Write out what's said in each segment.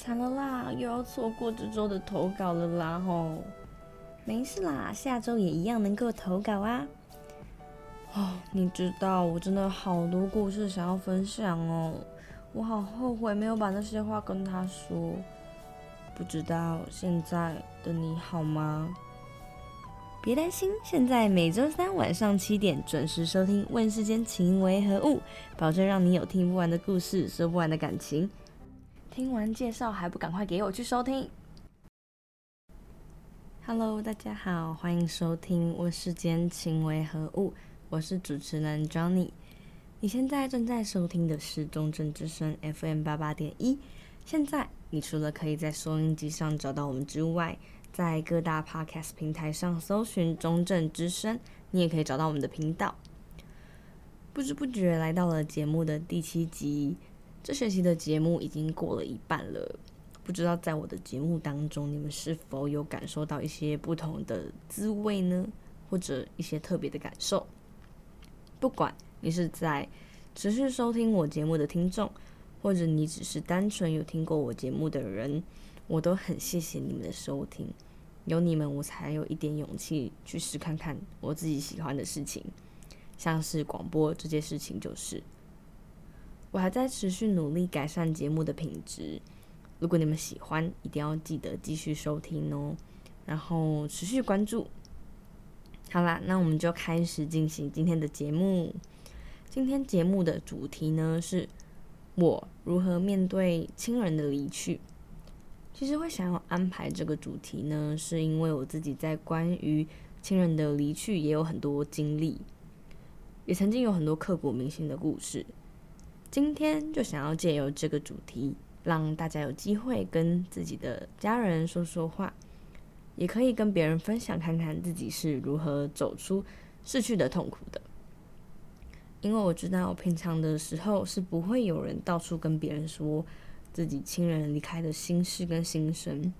惨了啦，又要错过这周的投稿了啦吼！没事啦，下周也一样能够投稿啊。哦，你知道我真的好多故事想要分享哦，我好后悔没有把那些话跟他说。不知道现在的你好吗？别担心，现在每周三晚上七点准时收听《问世间情为何物》，保证让你有听不完的故事，说不完的感情。听完介绍还不赶快给我去收听？Hello，大家好，欢迎收听《问世间情为何物》，我是主持人 Johnny。你现在正在收听的是中正之声 FM 八八点一。现在，你除了可以在收音机上找到我们之外，在各大 Podcast 平台上搜寻“中正之声”，你也可以找到我们的频道。不知不觉来到了节目的第七集，这学期的节目已经过了一半了。不知道在我的节目当中，你们是否有感受到一些不同的滋味呢？或者一些特别的感受？不管你是在持续收听我节目的听众。或者你只是单纯有听过我节目的人，我都很谢谢你们的收听。有你们，我才有一点勇气去试看看我自己喜欢的事情，像是广播这件事情就是。我还在持续努力改善节目的品质。如果你们喜欢，一定要记得继续收听哦，然后持续关注。好啦，那我们就开始进行今天的节目。今天节目的主题呢是。我如何面对亲人的离去？其实会想要安排这个主题呢，是因为我自己在关于亲人的离去也有很多经历，也曾经有很多刻骨铭心的故事。今天就想要借由这个主题，让大家有机会跟自己的家人说说话，也可以跟别人分享看看自己是如何走出逝去的痛苦的。因为我知道，平常的时候是不会有人到处跟别人说自己亲人离开的心事跟心声，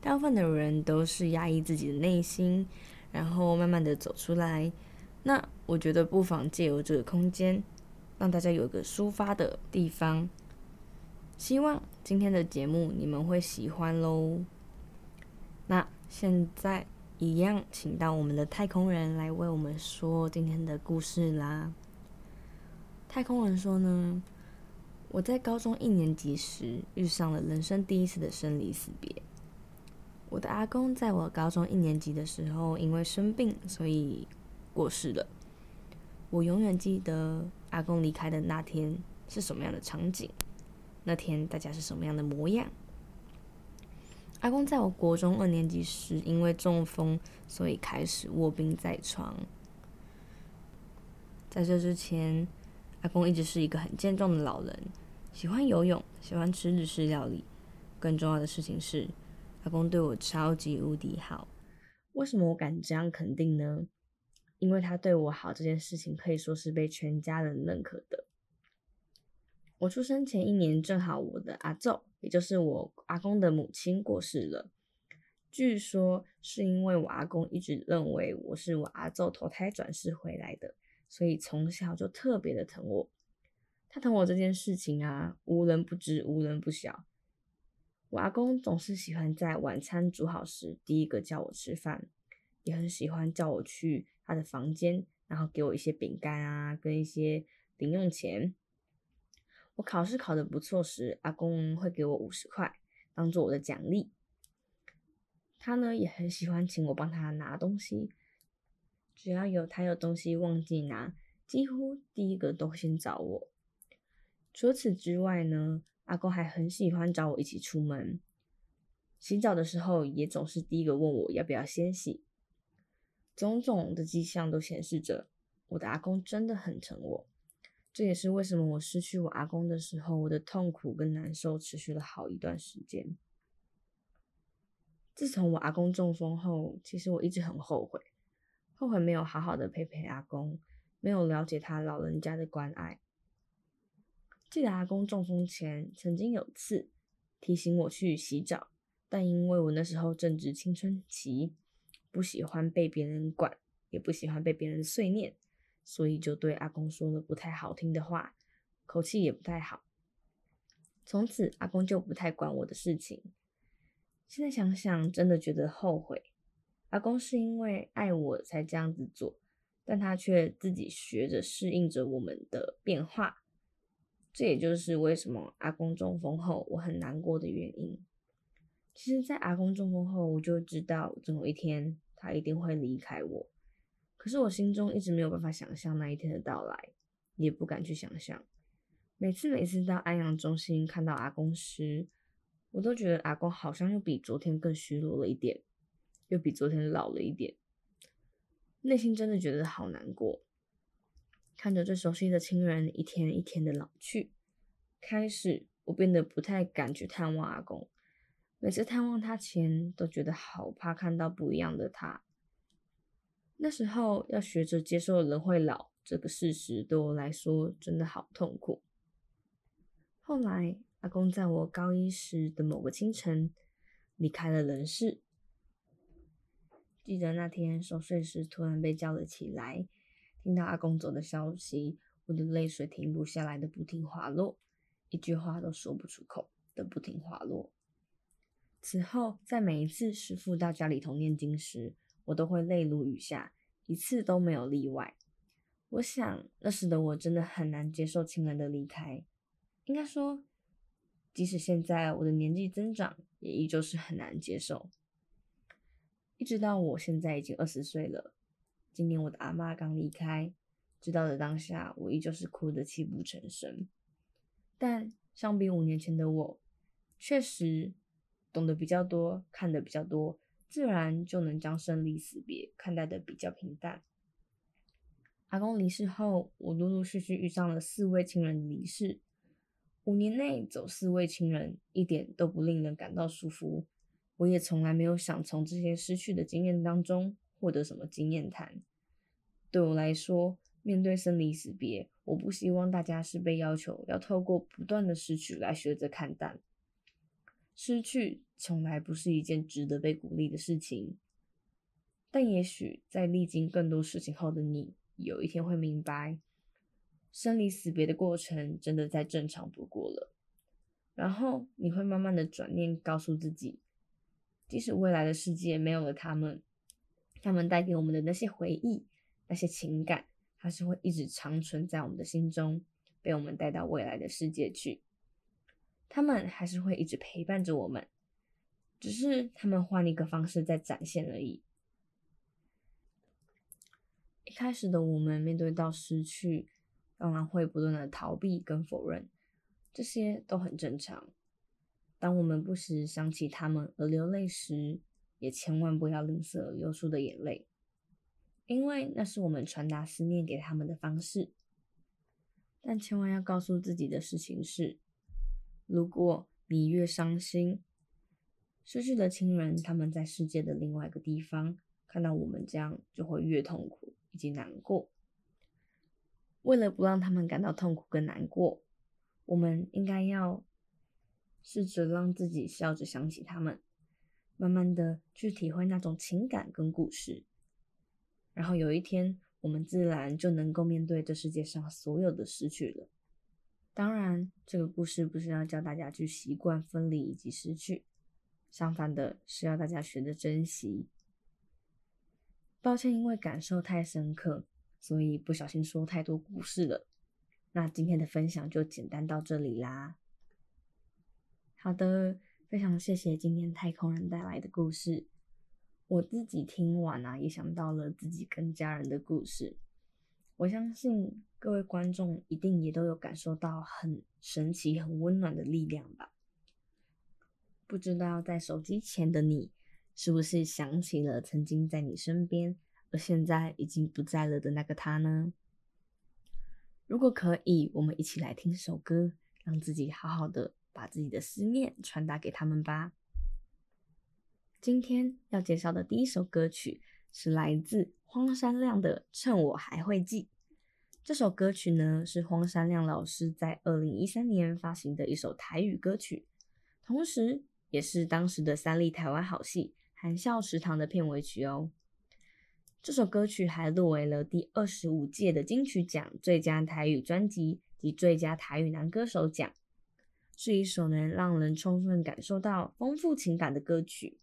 大部分的人都是压抑自己的内心，然后慢慢的走出来。那我觉得不妨借由这个空间，让大家有一个抒发的地方。希望今天的节目你们会喜欢喽。那现在一样，请到我们的太空人来为我们说今天的故事啦。太空人说呢，我在高中一年级时遇上了人生第一次的生离死别。我的阿公在我高中一年级的时候因为生病，所以过世了。我永远记得阿公离开的那天是什么样的场景，那天大家是什么样的模样。阿公在我国中二年级时因为中风，所以开始卧病在床。在这之前，阿公一直是一个很健壮的老人，喜欢游泳，喜欢吃日式料理。更重要的事情是，阿公对我超级无敌好。为什么我敢这样肯定呢？因为他对我好这件事情可以说是被全家人认可的。我出生前一年，正好我的阿祖，也就是我阿公的母亲过世了。据说是因为我阿公一直认为我是我阿祖投胎转世回来的。所以从小就特别的疼我，他疼我这件事情啊，无人不知，无人不晓。我阿公总是喜欢在晚餐煮好时，第一个叫我吃饭，也很喜欢叫我去他的房间，然后给我一些饼干啊，跟一些零用钱。我考试考得不错时，阿公会给我五十块，当做我的奖励。他呢，也很喜欢请我帮他拿东西。只要有他有东西忘记拿，几乎第一个都先找我。除此之外呢，阿公还很喜欢找我一起出门。洗澡的时候也总是第一个问我要不要先洗。种种的迹象都显示着我的阿公真的很疼我。这也是为什么我失去我阿公的时候，我的痛苦跟难受持续了好一段时间。自从我阿公中风后，其实我一直很后悔。后悔没有好好的陪陪阿公，没有了解他老人家的关爱。记得阿公中风前，曾经有次提醒我去洗澡，但因为我那时候正值青春期，不喜欢被别人管，也不喜欢被别人碎念，所以就对阿公说了不太好听的话，口气也不太好。从此阿公就不太管我的事情。现在想想，真的觉得后悔。阿公是因为爱我才这样子做，但他却自己学着适应着我们的变化。这也就是为什么阿公中风后我很难过的原因。其实，在阿公中风后，我就知道总有一天他一定会离开我。可是我心中一直没有办法想象那一天的到来，也不敢去想象。每次每次到安阳中心看到阿公时，我都觉得阿公好像又比昨天更虚弱了一点。又比昨天老了一点，内心真的觉得好难过。看着最熟悉的亲人一天一天的老去，开始我变得不太敢去探望阿公。每次探望他前，都觉得好怕看到不一样的他。那时候要学着接受人会老这个事实，对我来说真的好痛苦。后来，阿公在我高一时的某个清晨离开了人世。记得那天熟睡时，突然被叫了起来，听到阿公走的消息，我的泪水停不下来的不停滑落，一句话都说不出口的不停滑落。此后，在每一次师父到家里头念经时，我都会泪如雨下，一次都没有例外。我想那时的我真的很难接受亲人的离开，应该说，即使现在我的年纪增长，也依旧是很难接受。一直到我现在已经二十岁了，今年我的阿嬷刚离开，知道的当下，我依旧是哭得泣不成声。但相比五年前的我，确实懂得比较多，看得比较多，自然就能将生离死别看待得比较平淡。阿公离世后，我陆陆续续遇上了四位亲人离世，五年内走四位亲人，一点都不令人感到舒服。我也从来没有想从这些失去的经验当中获得什么经验谈。对我来说，面对生离死别，我不希望大家是被要求要透过不断的失去来学着看淡。失去从来不是一件值得被鼓励的事情。但也许在历经更多事情后的你，有一天会明白，生离死别的过程真的再正常不过了。然后你会慢慢的转念，告诉自己。即使未来的世界没有了他们，他们带给我们的那些回忆、那些情感，还是会一直长存在我们的心中，被我们带到未来的世界去。他们还是会一直陪伴着我们，只是他们换了一个方式在展现而已。一开始的我们面对到失去，当然会不断的逃避跟否认，这些都很正常。当我们不时想起他们而流泪时，也千万不要吝啬流出的眼泪，因为那是我们传达思念给他们的方式。但千万要告诉自己的事情是：如果你越伤心，失去的亲人他们在世界的另外一个地方看到我们这样，就会越痛苦以及难过。为了不让他们感到痛苦跟难过，我们应该要。试着让自己笑着想起他们，慢慢的去体会那种情感跟故事，然后有一天，我们自然就能够面对这世界上所有的失去了。当然，这个故事不是要教大家去习惯分离以及失去，相反的是要大家学着珍惜。抱歉，因为感受太深刻，所以不小心说太多故事了。那今天的分享就简单到这里啦。好的，非常谢谢今天太空人带来的故事。我自己听完啊，也想到了自己跟家人的故事。我相信各位观众一定也都有感受到很神奇、很温暖的力量吧？不知道在手机前的你，是不是想起了曾经在你身边，而现在已经不在了的那个他呢？如果可以，我们一起来听首歌，让自己好好的。把自己的思念传达给他们吧。今天要介绍的第一首歌曲是来自荒山亮的《趁我还会记》。这首歌曲呢，是荒山亮老师在二零一三年发行的一首台语歌曲，同时也是当时的三立台湾好戏《含笑食堂》的片尾曲哦。这首歌曲还入围了第二十五届的金曲奖最佳台语专辑及最佳台语男歌手奖。是一首能让人充分感受到丰富情感的歌曲。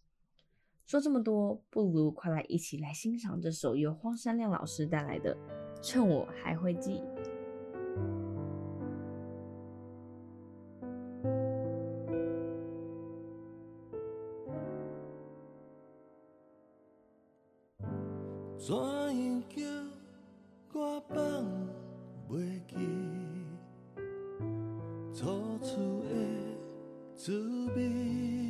说这么多，不如快来一起来欣赏这首由荒山亮老师带来的《趁我还会记》。怎样叫我放袂记初次的滋味？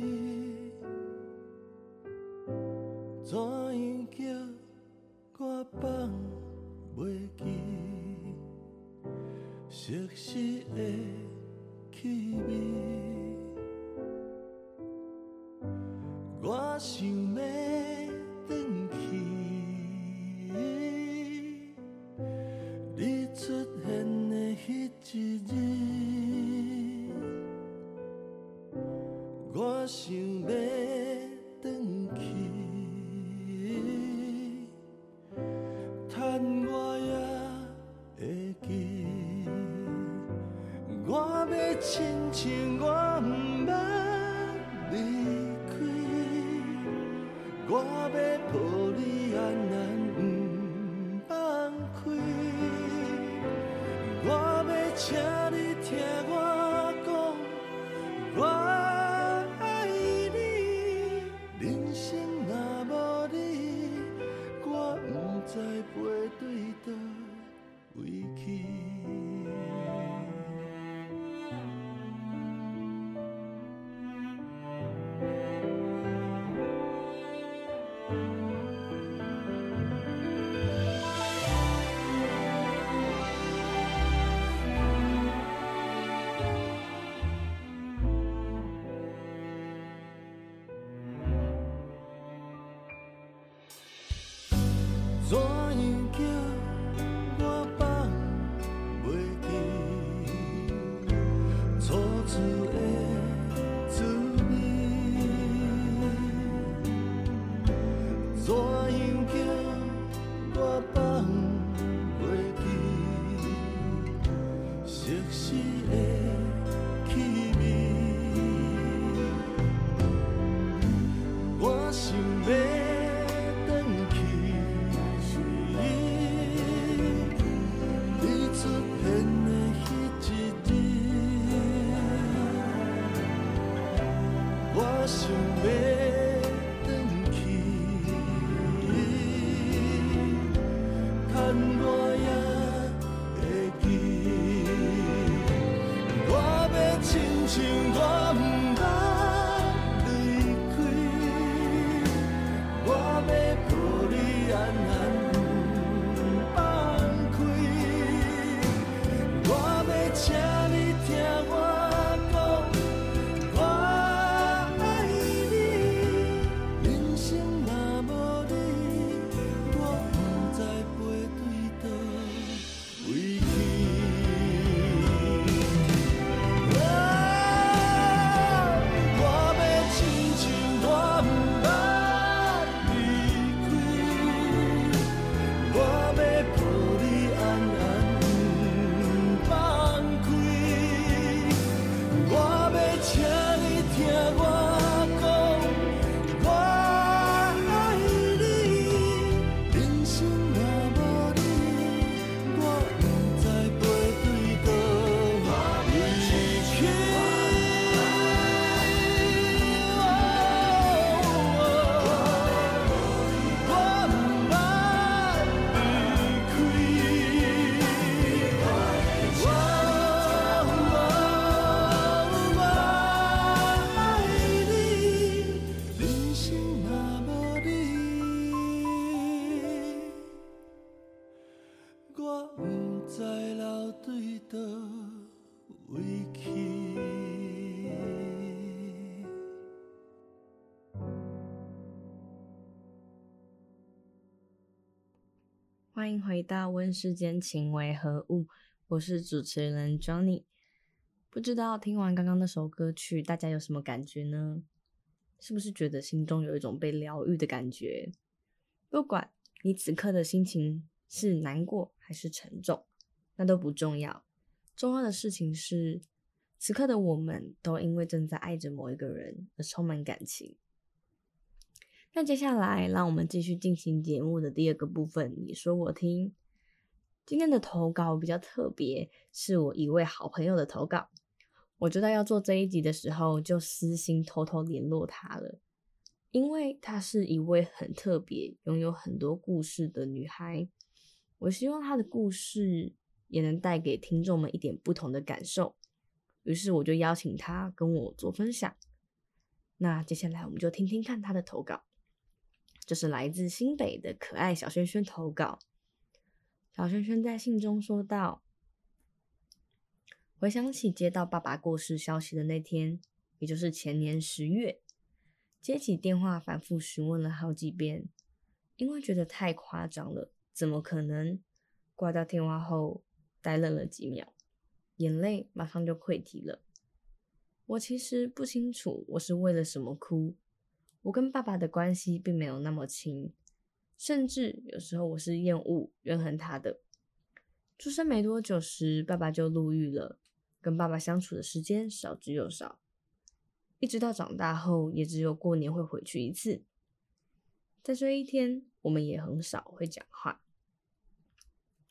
熟悉请你听我讲，我。欢迎回到《问世间情为何物》，我是主持人 Johnny。不知道听完刚刚那首歌曲，大家有什么感觉呢？是不是觉得心中有一种被疗愈的感觉？不管你此刻的心情是难过还是沉重，那都不重要。重要的事情是，此刻的我们都因为正在爱着某一个人而充满感情。那接下来，让我们继续进行节目的第二个部分。你说我听。今天的投稿比较特别，是我一位好朋友的投稿。我知道要做这一集的时候，就私心偷偷联络他了，因为她是一位很特别、拥有很多故事的女孩。我希望她的故事也能带给听众们一点不同的感受。于是我就邀请她跟我做分享。那接下来我们就听听看她的投稿。这是来自新北的可爱小萱萱投稿。小萱萱在信中说道：“回想起接到爸爸过世消息的那天，也就是前年十月，接起电话反复询问了好几遍，因为觉得太夸张了，怎么可能？挂掉电话后，呆愣了几秒，眼泪马上就溃堤了。我其实不清楚我是为了什么哭。”我跟爸爸的关系并没有那么亲，甚至有时候我是厌恶、怨恨他的。出生没多久时，爸爸就入狱了，跟爸爸相处的时间少之又少。一直到长大后，也只有过年会回去一次。在这一天，我们也很少会讲话，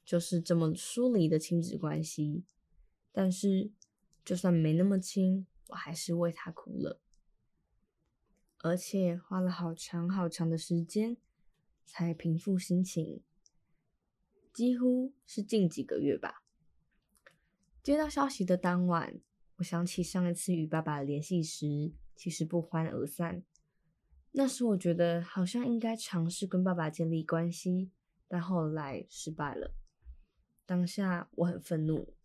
就是这么疏离的亲子关系。但是，就算没那么亲，我还是为他哭了。而且花了好长好长的时间才平复心情，几乎是近几个月吧。接到消息的当晚，我想起上一次与爸爸联系时，其实不欢而散。那时我觉得好像应该尝试跟爸爸建立关系，但后来失败了。当下我很愤怒，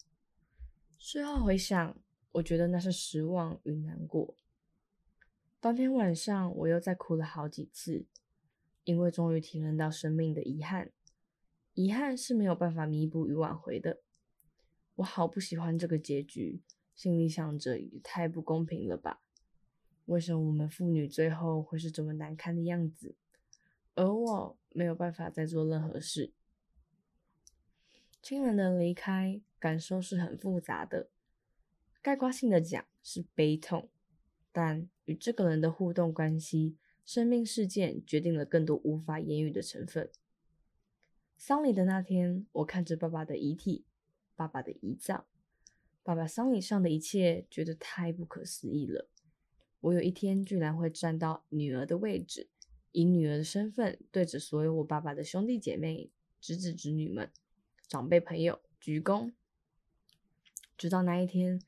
事后回想，我觉得那是失望与难过。当天晚上，我又再哭了好几次，因为终于体认到生命的遗憾。遗憾是没有办法弥补与挽回的。我好不喜欢这个结局，心里想着也太不公平了吧？为什么我们父女最后会是这么难看的样子？而我没有办法再做任何事。亲人的离开，感受是很复杂的。概括性的讲，是悲痛。但与这个人的互动关系、生命事件决定了更多无法言语的成分。丧礼的那天，我看着爸爸的遗体、爸爸的遗葬、爸爸丧礼上的一切，觉得太不可思议了。我有一天居然会站到女儿的位置，以女儿的身份对着所有我爸爸的兄弟姐妹、侄子侄女们、长辈朋友鞠躬。直到那一天，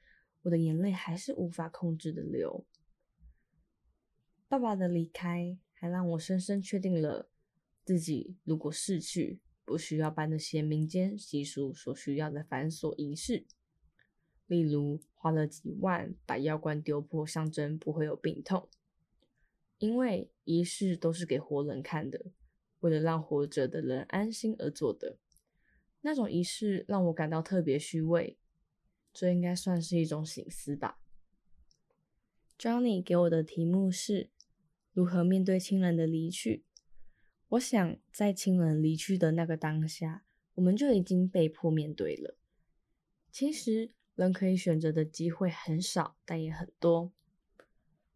我的眼泪还是无法控制的流。爸爸的离开，还让我深深确定了自己如果逝去，不需要办那些民间习俗所需要的繁琐仪式，例如花了几万把药罐丢破，象征不会有病痛。因为仪式都是给活人看的，为了让活着的人安心而做的。那种仪式让我感到特别虚伪，这应该算是一种醒思吧。Johnny 给我的题目是。如何面对亲人的离去？我想，在亲人离去的那个当下，我们就已经被迫面对了。其实，人可以选择的机会很少，但也很多。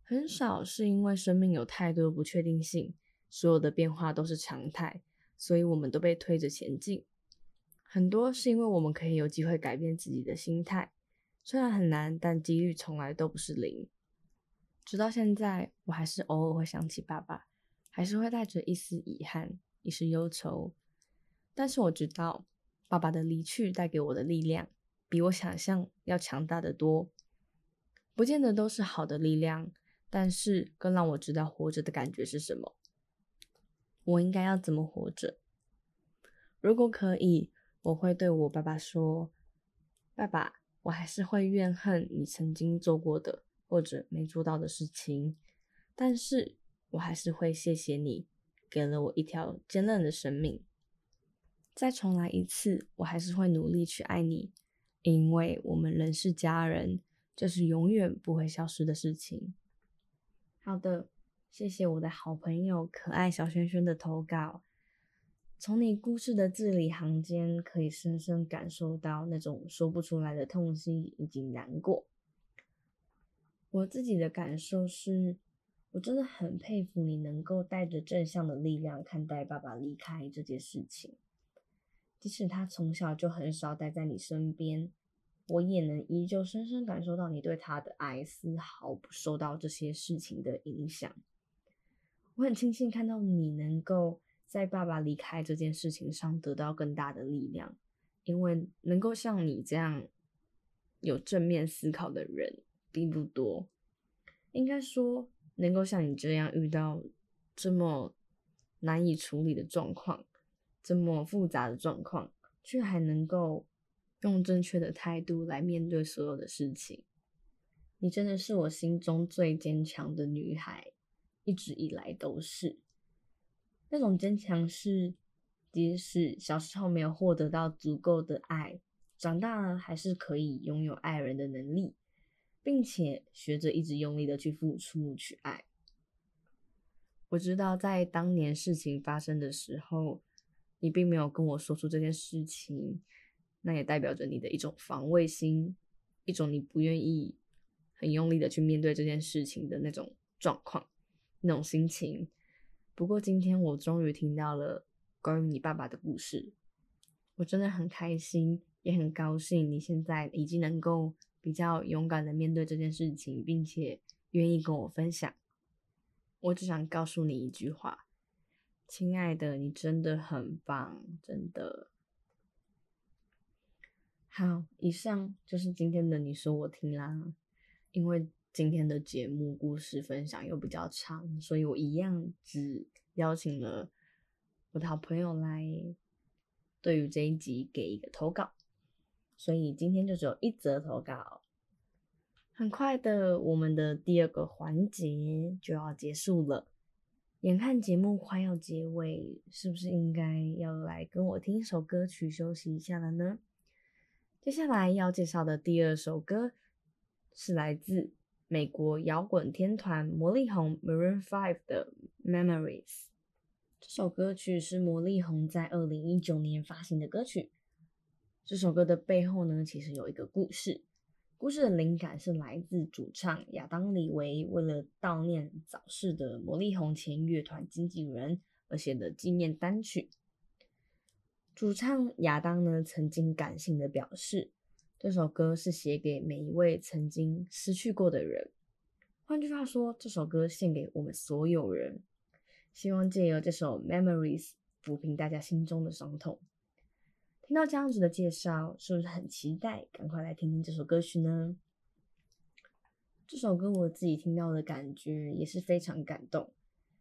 很少是因为生命有太多不确定性，所有的变化都是常态，所以我们都被推着前进。很多是因为我们可以有机会改变自己的心态，虽然很难，但几率从来都不是零。直到现在，我还是偶尔会想起爸爸，还是会带着一丝遗憾、一丝忧愁。但是我知道，爸爸的离去带给我的力量，比我想象要强大得多。不见得都是好的力量，但是更让我知道活着的感觉是什么。我应该要怎么活着？如果可以，我会对我爸爸说：“爸爸，我还是会怨恨你曾经做过的。”或者没做到的事情，但是我还是会谢谢你，给了我一条坚韧的生命。再重来一次，我还是会努力去爱你，因为我们仍是家人，这是永远不会消失的事情。好的，谢谢我的好朋友可爱小萱萱的投稿。从你故事的字里行间，可以深深感受到那种说不出来的痛心以及难过。我自己的感受是，我真的很佩服你能够带着正向的力量看待爸爸离开这件事情。即使他从小就很少待在你身边，我也能依旧深深感受到你对他的爱，丝毫不受到这些事情的影响。我很庆幸看到你能够在爸爸离开这件事情上得到更大的力量，因为能够像你这样有正面思考的人并不多。应该说，能够像你这样遇到这么难以处理的状况，这么复杂的状况，却还能够用正确的态度来面对所有的事情，你真的是我心中最坚强的女孩，一直以来都是。那种坚强是，即使小时候没有获得到足够的爱，长大了还是可以拥有爱人的能力，并且学着一直用力的去付出、去爱。我知道，在当年事情发生的时候，你并没有跟我说出这件事情，那也代表着你的一种防卫心，一种你不愿意很用力的去面对这件事情的那种状况、那种心情。不过今天我终于听到了关于你爸爸的故事，我真的很开心，也很高兴你现在已经能够比较勇敢的面对这件事情，并且愿意跟我分享。我只想告诉你一句话，亲爱的，你真的很棒，真的。好，以上就是今天的你说我听啦，因为。今天的节目故事分享又比较长，所以我一样只邀请了我的好朋友来，对于这一集给一个投稿，所以今天就只有一则投稿。很快的，我们的第二个环节就要结束了，眼看节目快要结尾，是不是应该要来跟我听一首歌曲休息一下了呢？接下来要介绍的第二首歌是来自。美国摇滚天团魔力红 Maroon Five 的《Memories》这首歌曲是魔力红在二零一九年发行的歌曲。这首歌的背后呢，其实有一个故事。故事的灵感是来自主唱亚当·李维为了悼念早逝的魔力红前乐团经纪人而写的纪念单曲。主唱亚当呢，曾经感性的表示。这首歌是写给每一位曾经失去过的人。换句话说，这首歌献给我们所有人，希望借由这首《Memories》抚平大家心中的伤痛。听到这样子的介绍，是不是很期待？赶快来听听这首歌曲呢？这首歌我自己听到的感觉也是非常感动。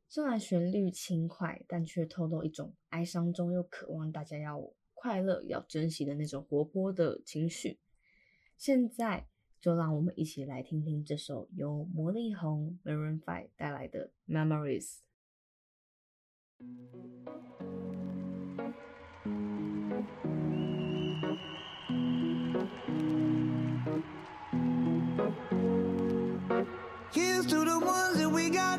虽然旋律轻快，但却透露一种哀伤中又渴望大家要快乐、要珍惜的那种活泼的情绪。现在就让我们一起来听听这首由魔力红 Maroon Five 带来的 Memories。Here's to the ones that we got.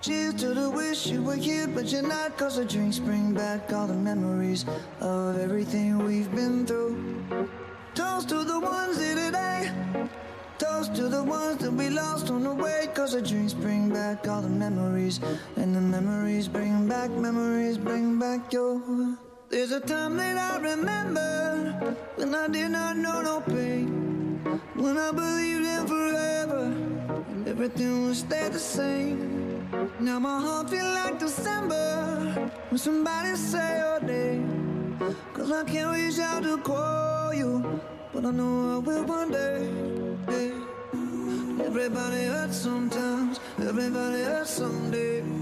Cheers to the wish you were here, but you're not. Cause the drinks bring back all the memories of everything we've been through. Toast to the ones here today. Toast to the ones that we lost on the way. Cause the drinks bring back all the memories. And the memories bring back, memories bring back your. There's a time that I remember when I did not know no pain, when I believed in forever and everything would stay the same. Now my heart feels like December when somebody say your name, cause I can't reach out to call you, but I know I will one day. Everybody hurts sometimes, everybody hurts someday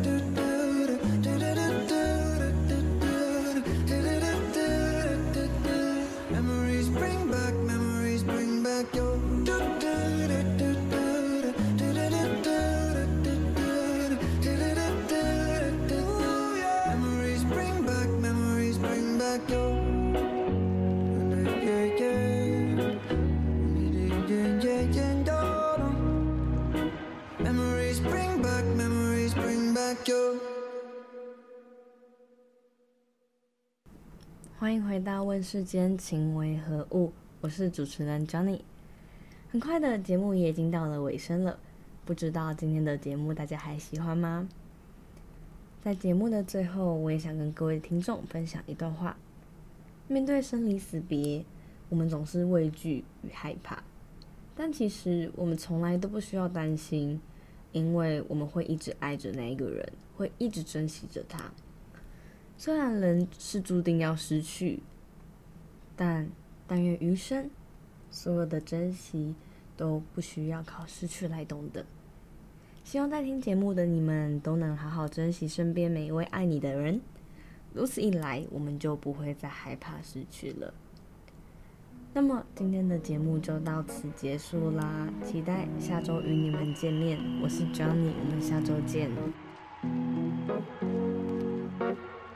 回到《问世间情为何物》，我是主持人 Johnny。很快的节目也已经到了尾声了，不知道今天的节目大家还喜欢吗？在节目的最后，我也想跟各位听众分享一段话：面对生离死别，我们总是畏惧与害怕，但其实我们从来都不需要担心，因为我们会一直爱着那一个人，会一直珍惜着他。虽然人是注定要失去，但但愿余生，所有的珍惜都不需要靠失去来懂得。希望在听节目的你们都能好好珍惜身边每一位爱你的人，如此一来，我们就不会再害怕失去了。那么今天的节目就到此结束啦，期待下周与你们见面。我是 Johnny，我们下周见。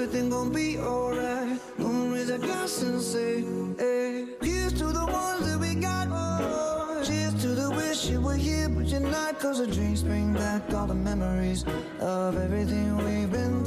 Everything gon' be alright. Gonna raise a glass and say, hey. Here's to the ones that we got. Cheers to the wish you were here, but you're not. Cause the drinks bring back all the memories of everything we've been